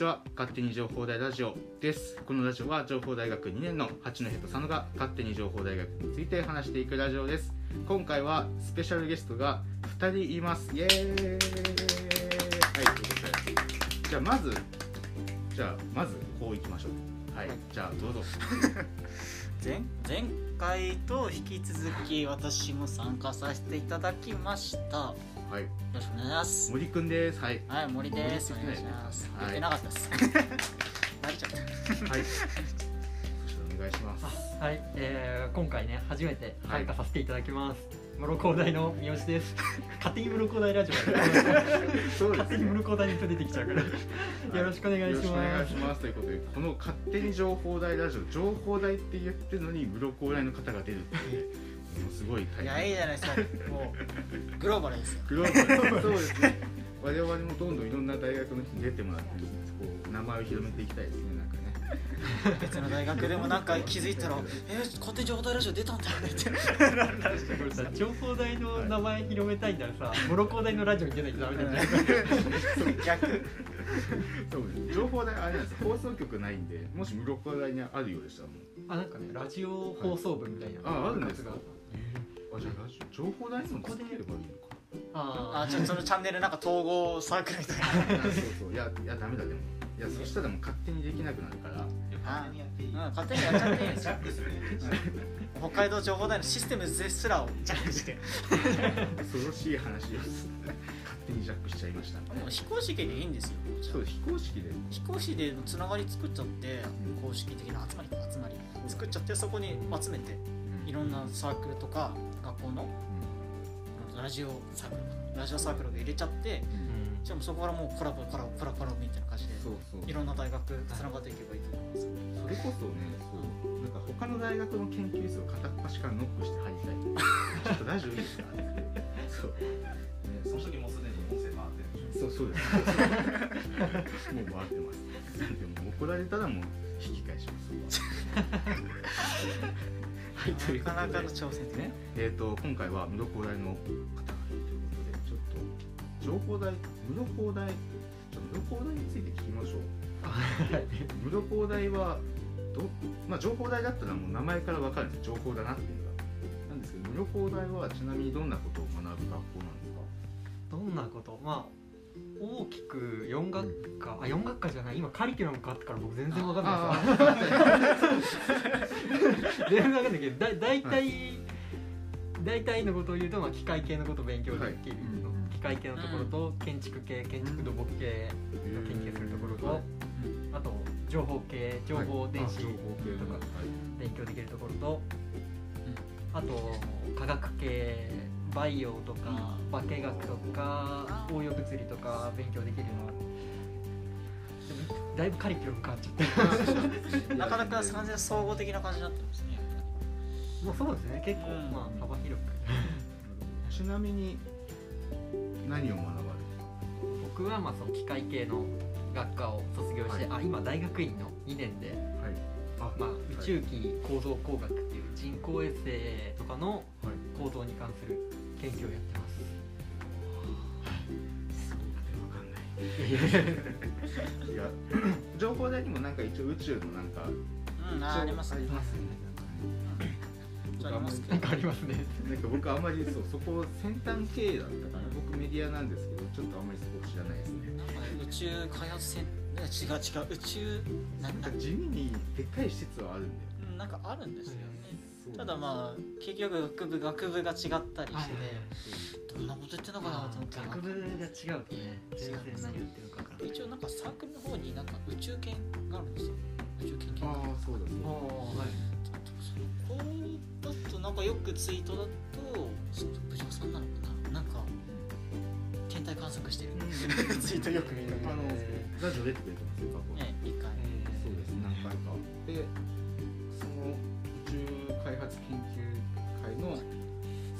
ちは。勝手に情報大ラジオです。このラジオは情報大学2年の八戸と佐野が勝手に情報大学について話していくラジオです。今回はスペシャルゲストが2人います。イエーイ。はいということで。じゃあまずじゃあまずこういきましょう。はいじゃあどうぞ。前前回と引き続き私も参加させていただきました。よはい。ろしくお願いします。森くんです。はい。はい森です。お願いします。はい。言ってなかったです。慣れちゃった。はい。お願いします。はい、えー、今回ね初めてはい参加させていただきます。室高大の三好です。勝手に室高大ラジオ。だ そう勝手に室高大に人出てきちゃうから。よろしくお願いしよろしくお願ますいし。ます。ということでこの勝手に情報大ラジオ情報大って言ってるのに室高大の方が出るっていうものすごい大いやいいじゃないですか。もうグローバルですよ。グローバルそうです。ね我々もどんどんいろんな大学の人に出てもらってこう名前を広めていきたいですねなんかね。別の大学でもなんか気づいたら「えー、勝手に情報大ラジオ出たんだよね」って。これさ情報大の名前広めたいんだらさ、室高大のラジオに出ないとダメなんじゃない逆。そうです。情報大あれなんです。放送局ないんでもし室高大にあるようでしたらもう。あ、なんかねラジオ放送部みたいな。ああるんですか？部活があじゃあラジオ情報大にもつければいいのかああちょっとそのチャンネルなんか統合サークルみたいな。あそうそう。いやいやダメだでも。いやそしたらもう勝手にできなくなるから。あうん勝手にやっちゃっていいですよ。北海道情報大のシステムですらをジャックして。恐ろしい話を。勝手にジャックしちゃいましたもう非公式でいいんですよ。そう非公式で。非公式でのつながり作っちゃってうん公式的な集まり集まり。作っちゃってそこに集めていろんなサークルとか学校のラジオサークルラジオサークルを入れちゃってーうん。じゃあもうそこからもうコラボコラボコラボコラボみたいな感じでそうそう。いろんな大学つながっていけばいいと思います。それこそねそうなんか他の大学の研究室を片っ端からノックして入りたい。ちょっとラジオいいですか？そう、ね、その時もうすでに音声回ってるでしょ。そうそうです。もう回ってます。でも怒られたらもう引き返します はい。ということで。なかなかの挑戦ね。えー、と今回は室高大の方がいるということでちょっと情報大室高大室高大について聞きましょう。はい。室高大はど、まあ、情報大だったらもう名前から分かるんです。情報だなっていうのが。なんですけど室高大はちなみにどんなことを学ぶ学校なんですか？どんなこと？まあ大きく4学科あ4学科じゃない今カリキュラム変わってから僕全然わかんないです 全然わかんないけどだ大体、大体のことを言うと、まあ、機械系のことを勉強できる、はい。機械系のところと建築系建築土木系を研究するところと、はい。あと情報系情報電子とかはい。勉強できるところと、あと科学系バイオとか化学とか応用物理とか勉強できるのは。でもだいぶカリキュラム変わっちゃって なかなか完全に総合的な感じになってますね。もうそうですね。結構、うん。まあ幅広く。ちなみに何を学ばれる？僕はまあその機械系の学科を卒業して、あ今大学院の2年で、はい。あまあ、宇宙機構造工学っていう人工衛星とかのはい。構造に関する研究をやってます。そうかわかんない。いや情報大にもなんか一応宇宙のなんかうんあありますね。ありますよねありますけどなんかありますね。なんか僕あんまりそうそこ先端系だったから僕メディアなんですけどちょっとあんまりそこ知らないですね。なんか宇宙開発船違う違う宇宙ななんかな地味にでっかい施設はあるんだよ。うんなんかあるんですよねただまあ結局学部学部が違ったりしてどんなこと言ってんのかなと思って。学部が違うとね。全然何言ってるか分からない一応なんかサークルの方になんか宇宙研があるんですよ。宇宙研究ああそうだそうだはい。これだとなんかよくツイートだとちょっと部長さんなのかな。なんか天体観測してる。ツイートよく見るあのラジオ出てくれてますよ研究会の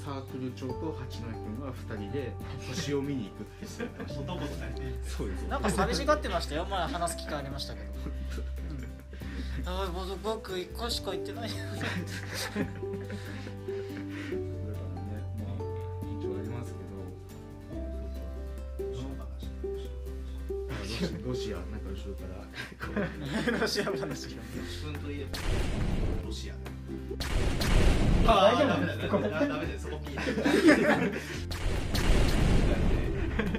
サークル長と八戸君は2人で星を見に行くって言ってましたそうで。すなんか寂しがってました。よ前話す機会ありましたけど。うん。ああ僕僕一回しか行ってない。よだからねまあ一応ありますけど。どの話あロシアなんか後ろから。こ ロシア話。自分といえばロシアあ大丈夫なんですかダメだダメだそこピーう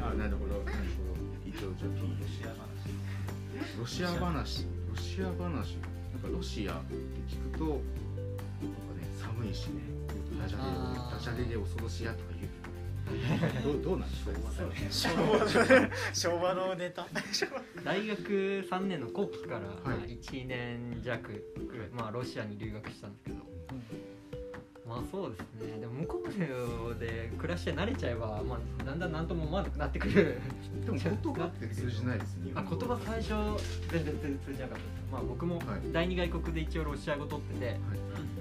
あなるほどなるほど一応じゃあロシア話ロシア話ロシア話なんかロシアって聞くとなんかね寒いしねダジャレあーダジャレで恐ろしやとか言うどどうどうなんですか昭和の昭和のネタ大学3年の後期から、まあ1年弱、まあ、ロシアに留学したんですけどまあそうですね。でも向こうで暮らして慣れちゃえば、まあ、だんだん何とも思わなくなってくる。でも言葉って通じないですねあ言葉最初全然通じなかった。ですまあ僕もはい。第二外国で一応ロシア語取ってて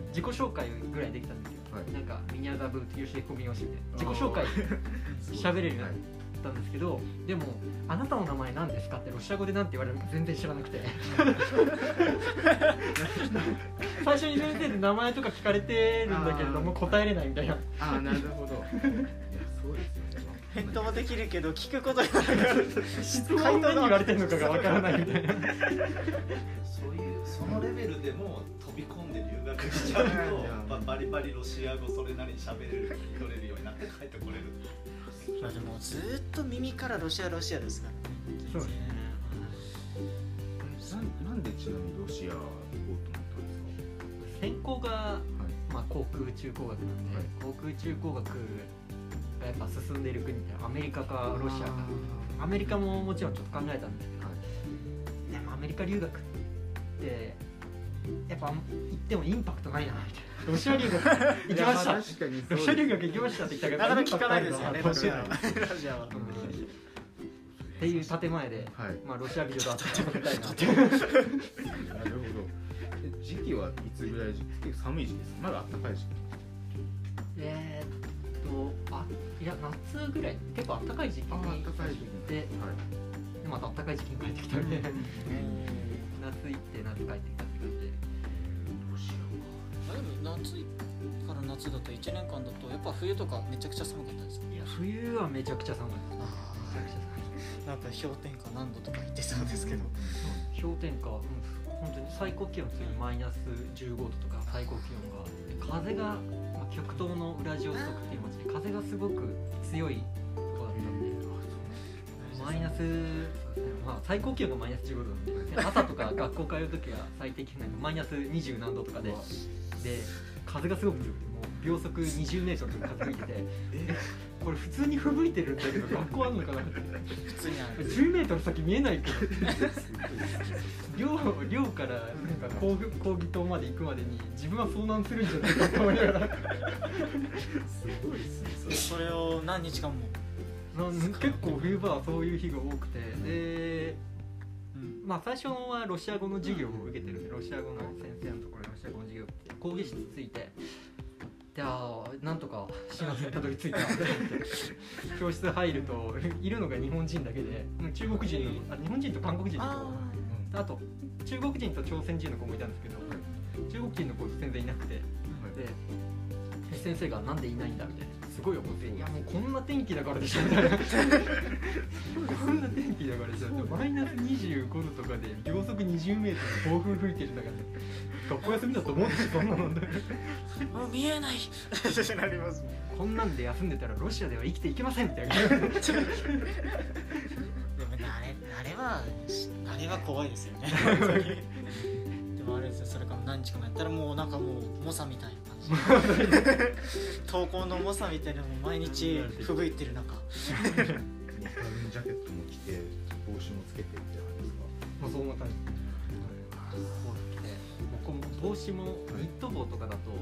自己紹介ぐらいできたんですよ、はい。なんかミニャザブーティヨシエコミヨシみたいな。自己紹介。喋れるようになったんですけどでも「あなたの名前何ですか?」ってロシア語で何て言われるのか全然知らなくて。最初に先生で名前とか聞かれてるんだけれども答えれないみたいな。あーなるほど。いやそうですよね。返答はできるけど聞くことにな質問何言われてるのかがわからないみたいな。そういうそのレベルでも飛び込んで留学しちゃうと、まあ、バリバリロシア語それなりに喋れる聞き取れるようになって帰ってこれるまあでもずーっと耳からロシアロシアですからね。そうですね。なんなんでちなみにロシア行こうと思ったんです専攻が、かはい。まあ、航空宇宙工学なんで、はい。航空宇宙工学がやっぱ進んでいる国ってアメリカかロシアかアメリカももちろんちょっと考えたんですけど、でもアメリカ留学ってやっぱ行ってもインパクトないなみたいな。ロシア留学行きましたロシア留学行きましたって言ったなかなか聞かないですよねロシアはっていう建前で、はい。まあ、ロシア美女だと食べたいな。なるほど。え時期はいつぐらい結構寒い時期です。まだ暖かい時期。えーっとあいや夏ぐらい。結構暖かい時期に暖かい時期。にではい。でまた暖かい時期に帰ってきたん。で 夏行って夏帰ってきた夏だと1年間だとやっぱ冬とかめちゃくちゃ寒かったですいや冬はめちゃくちゃ寒かったですめちゃくちゃ寒いなんか氷点下何度とか言ってそうですけど。氷点下、うん、本当に最高気温普通にマイナス15度とか最高気温が。風が、まあ、極東のウラジオストクっていう街で風がすごく強いとこだったんで。マイナスまあ、最高気温がマイナス15度なんで。朝とか学校通う時は最低気温がマイナス20何度とかで。で風がすごく強くて秒速20メートルの風吹いててえ？これ普通に吹雪いてるんだけど学校あんのかなって。普通にある10メートル先見えないけど寮寮から。なんか講義講義棟まで行くまでに自分は遭難するんじゃないかと思いながら。すごいですねそれそれを何日間も結構冬場はそういう日が多くてでうんまあ最初はロシア語の授業を受けてるんでロシア語の先生のところでロシア語の授業講義室着いてであーなんとか幸せにたどり着いた。教室入るといるのが日本人だけで中国人のあ日本人と韓国人の子ああと中国人と朝鮮人の子もいたんですけど中国人の子全然いなくてで先生が「なんでいないんだ」みたいなすごい怒って「いやもうこんな天気だからでしょ」みたいなこんな天気だからでしょマイナス25度とかで秒速20メートル暴風吹いてる中で。学校休みだと思うでしょそんなのもう見えない。なります。こんなんで休んでたらロシアでは生きていけませんみたいなでもあれあれはあれは怖いですよね。でもあれですよそれから何日かもやったらもうなんかもう猛者みたいな 投稿の猛者みたいなのも毎日吹雪いてる中。ダウンジャケットも着て帽子もつけてみたいな感じですか？まあそんな感じ。こう来て僕も帽子もニット帽とかだとも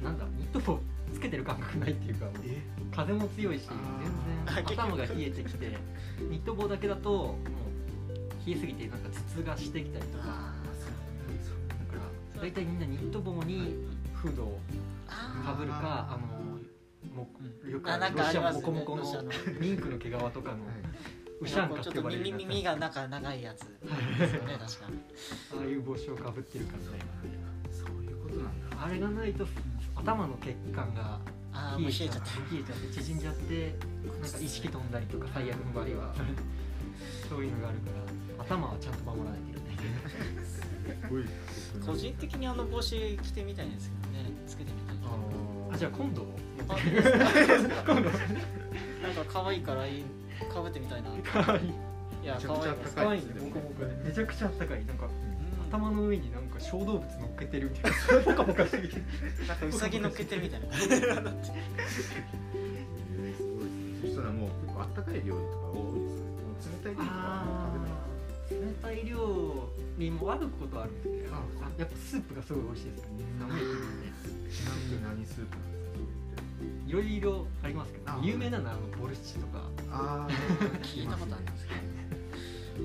うなんだニット帽つけてる感覚ないっていうかもうえ？風も強いし全然頭が冷えてきて ニット帽だけだともう冷えすぎてなんか頭痛がしてきたりとか大体みんなニット帽にフードをかぶるかあのもよくあなんかあロシアモコモコのミンクの毛皮とかのウシャンカってちょっと耳呼ばれるやつ耳がなんか長いやつ。ですよね確か。にああいう帽子をかぶってる感じそういうことなんだ。あれがないと頭の血管がああもう冷えちゃって冷えちゃって縮んじゃってなんか意識飛んだりとか最悪の場合はそういうのがあるから頭はちゃんと守らないといけない個人的にあの帽子着てみたいんですけどね。つけてみたいああじゃあ今度。なんか可愛いからいいかぶってみたいな。かわい。いいやめちゃくちゃ可愛いです。高いめちゃくちゃあったかい。なんかうん。頭の上になんか小動物乗っけてるみたいな。ポカポカしてきてなんかウサギ乗っけてるみたいなそしたらもう結構あったかい料理とか多いですよね冷たい料理とか食べない。冷たい料理もあることはあるんですけどあやっぱスープがすごい美味しいです寒い。国でちなみに何スープなんですいろいろありますけどあ有名なのはあのボルシチとか。かああ聞いたことあるんですけど。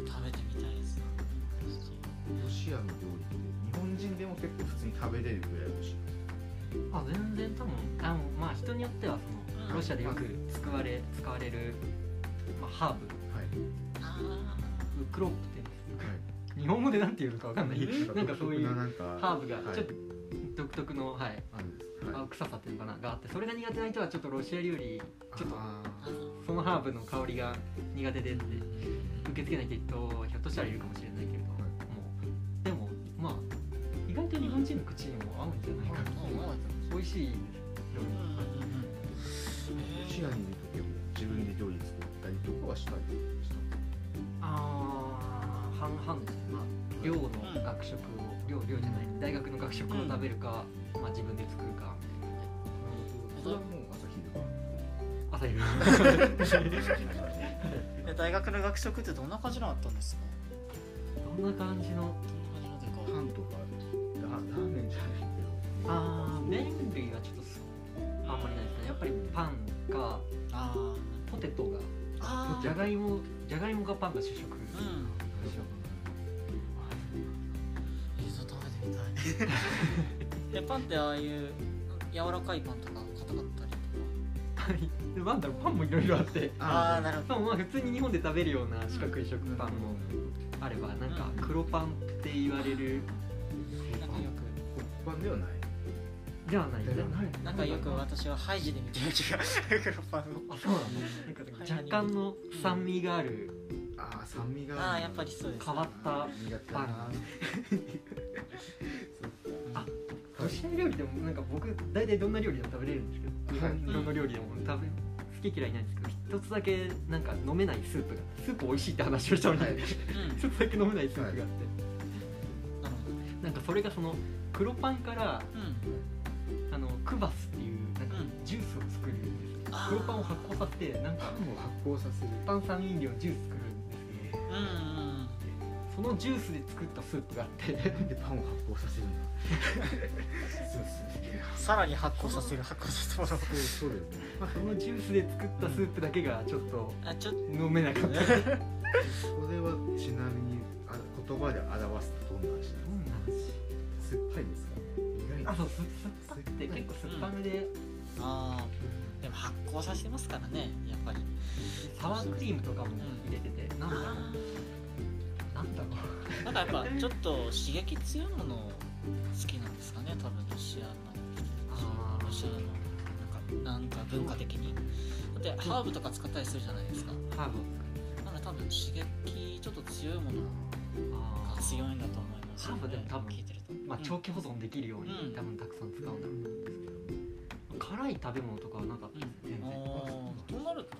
食べてみたいです。ロシアの料理って日本人でも結構普通に食べれるぐらい美味しいあ全然多分あのまあ人によってはそのうん。ロシアでよく使われ使われる、まあ、ハーブ。はい。あウクロップ日本語でなんていうのかわかんない。なんかそういうハーブがはい。ちょっと独特の、はい。はい。青臭さっていうのかながあってそれが苦手な人はちょっとロシア料理ちょっとそのハーブの香りが苦手でって受け付けないって人ひょっとしたらいるかもしれないけれど、はい。もうでもまあ意外と日本人の口にも合うんじゃないかな美味しい料理。ロシアにいる時はもう自分で料理作ったりとかはしたりした半々ですねまあ寮の学食を寮寮じゃない大学の学食を食べるか、まあ自分で作るか。それはもう朝昼晩。朝昼 え大学の学食ってどんな感じのあったんですか？どんな感じの？どんな感じのというかパンとかララーメンじゃない。けどああ麺類はちょっとすあんまりないですね。やっぱりパンかあポテトがあじゃがいもじゃがいもがパンが主食。うんえそう食べてみたいえパンってああいう柔らかいパンとか硬かったりとか。はい。でなんだろうパンもいろいろあって。ああなるほでもまあ普通に日本で食べるような四角い食パンもあればなんか黒パンって言われるどなんかよパン。ではない。ではないないくなんかよく私はハイジで見てる気が黒パンをあそうなんだなんか若干の酸味があるああ酸味がああやっぱりそうです変わった苦手 あロシア料理でもなんか僕大体どんな料理でも食べれるんですけど日はい。本どの料理でも食べ好き嫌いないんですけど一つだけなんか飲めないスープがスープ美味しいって話をしたのに、はい。うん。一つだけ飲めないスープがあって、なるなんかそれがその黒パンからうん。あのクバスっていうなんかうん。ジュースを作るんです。あー。黒パンを発酵させてなんかパンを発酵させる。炭酸飲料ジュース作るそのジュースで作ったスープがあってでパンを発酵させる。さらに発酵させる発酵させる。そうそうだよねそのジュースで作ったスープだけがちょっとあちょっと。飲めなかった。それはちなみにあ言葉で表すとどんな味なんですか酸っぱいですか？意外にあそう酸っぱくて結構酸っぱめで、ああでも発酵させてますからねやっぱり。サワークリームとかも入れてて、なんだろあうなんだろう。ーなんかやっぱちょっと刺激強いもの好きなんですかね多分ロシアの。ロシアのなんかなんか文化的に。だってハーブとか使ったりするじゃないですか。ハーブ。なので多分刺激ちょっと強いものが強いんだと思いますハーブでも多分聞いてると。まあ、長期保存できるように、うん。多分たくさん使うんだろうと思うんですけど辛い食べ物とかはなかったです全然となると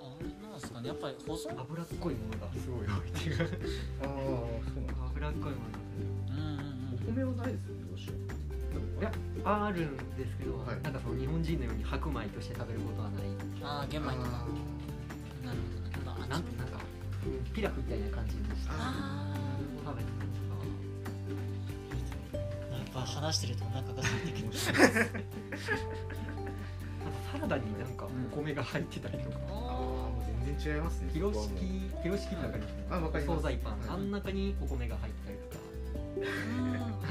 あれなんですかね。やっぱり保存脂っこいものがすごい多い。っていうああそうなん脂っこいものうんうんお米はないですよねロシアいやがあるんですけど、はい。なんかその日本人のように白米として食べることはない。うんああ玄米とか。なるほどね。なんてなんかうんピラフみたいな感じにしてあ食べてたぱ話してるとお腹が空いてきますあとサラダになんかお米が入ってたりとか、ああもう全然違いますねピロシそこはもう。キピロシキってわかりますあわかります。惣菜パン、はいあん中にお米が入ってたりとか。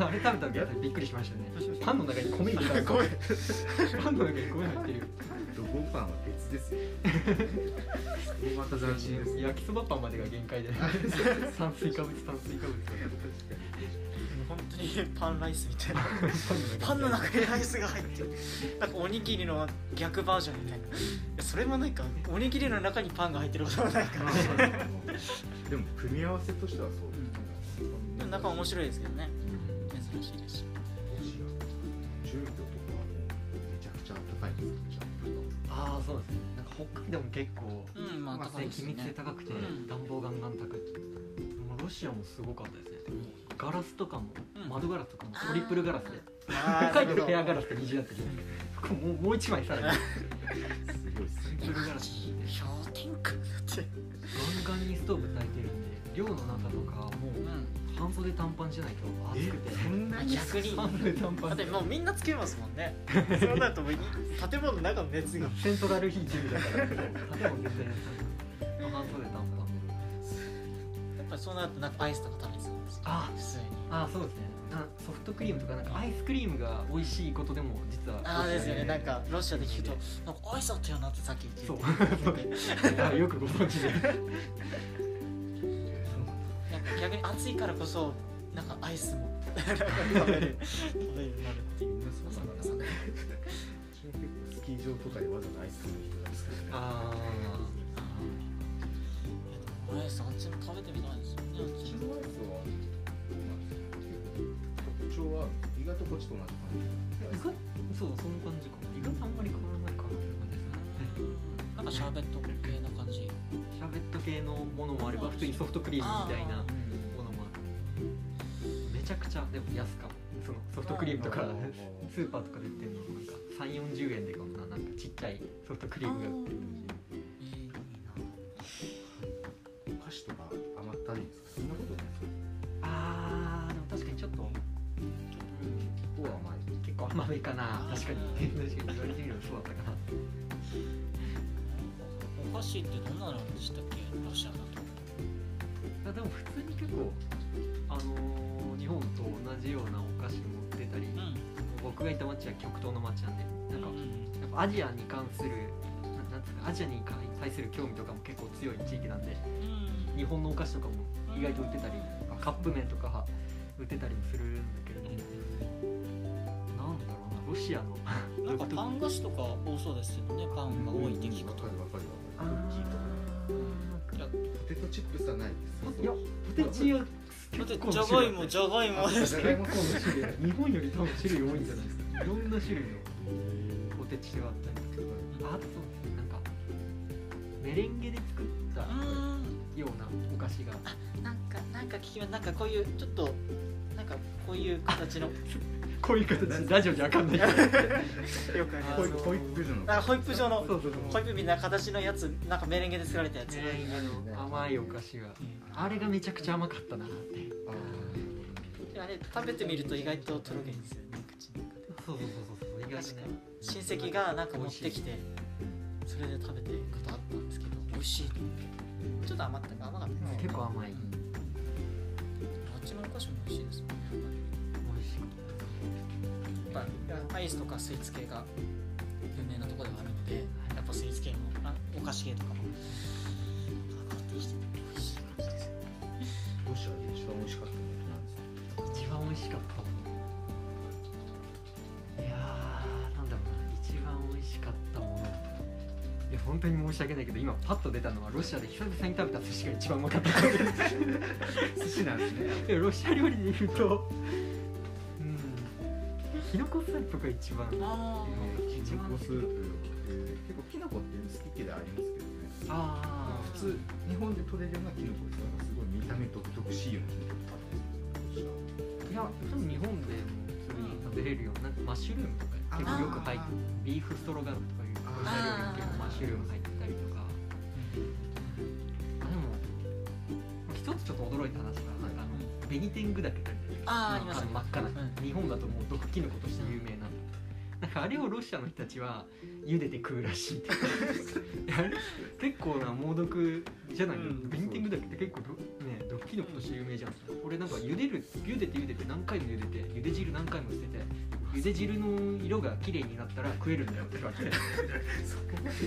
あ れ食べた時はびっくりしましたね。パンの中に米入れたんですよ。パンの中に米入って るドボンパンは別ですよ。また斬新です焼きそばパンまでが限界で。炭水化物炭水化物。本当にパンライスみたいな。パンの中にライスが入ってる。なんかおにぎりの逆バージョンみたいな。いやそれもなんかおにぎりの中にパンが入ってることはないから。でも組み合わせとしてはそうでもなんか面白いですけどね。珍しいです。しそうですねなんか北海道も結構うんまあま密性高くてうん。暖房ガンガンたくもうロシアもすごかったですね。ガラスとかもうん。窓ガラスとかもトリプルガラスで。あ北海道ペアガラスで虹だったけどもうもう一枚さらに。すごいっすね。トリプルガラス。氷点下だって。ガンガンにストーブ焚いてるんで寮の中とかもうう半袖短パンじゃないと暑くて。そんなに？逆に。半袖短パン。だってもうみんなつけますもんね。そうなるともうい建物の中の熱が。セントラルヒーティングだから。建物全然半袖短パンやっぱりそうなるとなんかアイスとか食べてたんですよあ普通に。ああそうですね。なソフトクリームとかなんかアイスクリームが美味しいことでも実はああですよね。なんかロシアで聞くとなんかアイスあったよなってさっき聞そう。いて。あよくご存知で逆に暑いからこそなんかアイスも。食べる食べるようになる。っていうそうなんだスキー場とかでわざわざアイス食べる人ですけどねあアイスあっちの食べてみたいですよね。あっちのアイスは特徴は意外とこっちと同じ感あ意外そうそんな感じかも。意外とあんまり変わらないかなって感じですねなんかシャーベット系な感じ？シャーベット系のものもあれば普通にソフトクリームみたいなあものもある。めちゃくちゃでも安かそのソフトクリームとか スーパーとかで売ってるのなんか3 4 0円でこんななんかちっちゃいソフトクリームが売ってる。えー。いいな。お菓子とか余ったりですかそんなことないですかあーでも確かにちょっとここは甘い。結構甘めかな。確かに。確かに。言われてみればそうだったかなお菓子ってどんなのでしたっけ？ロシアだと。あでも普通に結構あのー日本と同じようなお菓子も売ってたり、うん。僕がいた町は極東の町なんでなんかうんやっぱアジアに関するななんつうかアジアに対する興味とかも結構強い地域なんでうん。日本のお菓子とかも意外と売ってたりカップ麺とか売ってたりもするんだけれどもなんだろうなロシアの。なんかパン菓子とか多そうですよねパンが多いって聞くチップスはないです。ーいやポテチはだって結構じゃがいもじゃがいもですじゃがいも結構な種類。日本より多分種類多いんじゃないですか。いろんな種類のポテチがあったりあとそうですねなんかメレンゲで作ったうようなお菓子が。んなんかなんか聞きまなんかこういうちょっとなんかこういう形の こういう形。ラジオじゃわかんない。け どよくあホイップ状の。あホイップ状の。そうそうそう。ホイップみたいな形のやつ。なんかメレンゲで作られたやつ、メレンゲの甘いお菓子が。あれがめちゃくちゃ甘かったなって。ああれ食べてみると意外ととろけるんですよね口の中で。そうそうそうそう意外とね親戚がなんか持ってきてそれで食べてることあったんですけど美味しい。と思ってちょっと甘った。か甘かったです結構甘い。あっちのお菓子も美味しいですもんねぱやっぱアイスとかスイーツ系が有名なところではあるのでやっぱスイーツ系もあお菓子系とかも関わってきて美味しい感じですロシアで一番美味しかった。のって何ですか一番美味しかったもの。いやーなんだろうな。一番美味しかったもの。いや本当に申し訳ないけど今パッと出たのはロシアで久々に食べた寿司が一番うまかった。寿司なんですね。ロシア料理で言うとうんキノコスープが一番あキノコスープ、えー結構キノコって好き嫌いありますけどね。あ普通日本で取れるようなキノコっていうのはすごい見た目独特しいようなキノコってあるんですよ。いや多分日本でも普通に食べれるようななんかマッシュルームとか結構よく入ってビーフストロガノフとかいう料理に結構マッシュルーム入ってたりとか。あでも一つちょっと驚いた話がなんかあのベニテングダケってああります。の真っ赤な、うん。日本だともう毒キノコとして有名ななんかあれをロシアの人たちは茹でて食うらしい。って結構な猛毒じゃない？の、うん。ベニテングダケって結構どね毒キノコとして有名じゃん。俺なんか茹でる茹でて茹でて何回も茹でて茹で汁何回も捨てて茹で汁の色が綺麗になったら食えるんだよって言われて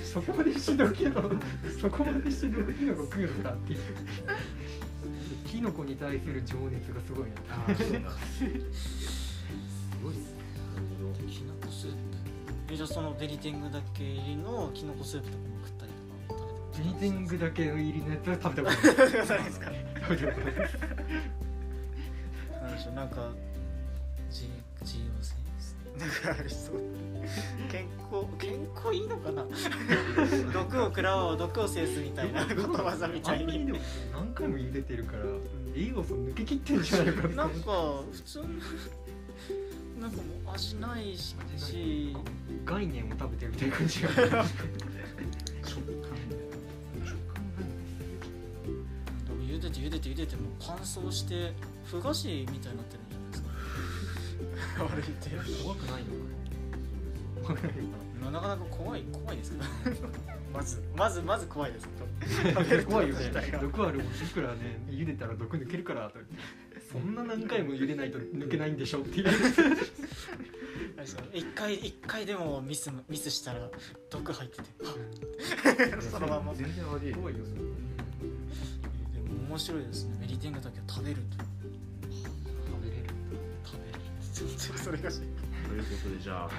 そこまでしどきのそこまでしどきのコ食うのかっていうキノノコに対する情熱がすごいな。すごいっすね。きのこスープ。えじゃあそのベリテングだけ入りのきのこスープとかも食ったりとかベニテングだけの入りのやつは食べたことない。ですか食べたことない。んでしょうなんか自自由性なんかありそう健康健康い。い。のかな 毒を食らおう毒を制すみたいなことわざみたいに。あんまりでも何回も茹でてるから栄養素抜けきってんじゃないかな。んか普通の なんかもう味ないし。概念を食べてるみたいな感じが。食感。茹でて茹でて茹でてもう乾燥してふ菓子みたいになってるんじゃないですか。悪いって。怖くないのかな怖くないのかなかなか怖い怖いですけど。まずまずまず怖いです。な 怖いよね。毒あるもんいくらね茹でたら毒抜けるからとそんな何回も茹でないと抜けないんでしょっていう。一回一回でもミスミスしたら毒入ってて。あ そのまま。で全然悪い怖いよそれも面白いですね。メリテングだけを食べると。食べれる。食べる。全然それがいうことでじゃあ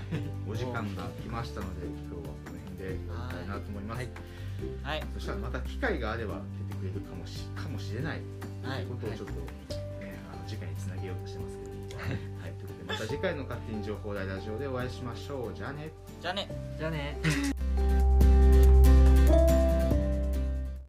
お時間が来ましたので今日はこの辺で終わりたいなと思います、はい。はい。そしたらまた機会があれば出てくれるかもしかもしれない。はい。ということをちょっと、ねあの次回につなげようとしてますけど、はい、ということでまた次回の勝手に情報大ラジオでお会いしましょう。じゃあね。じゃあね。じゃあね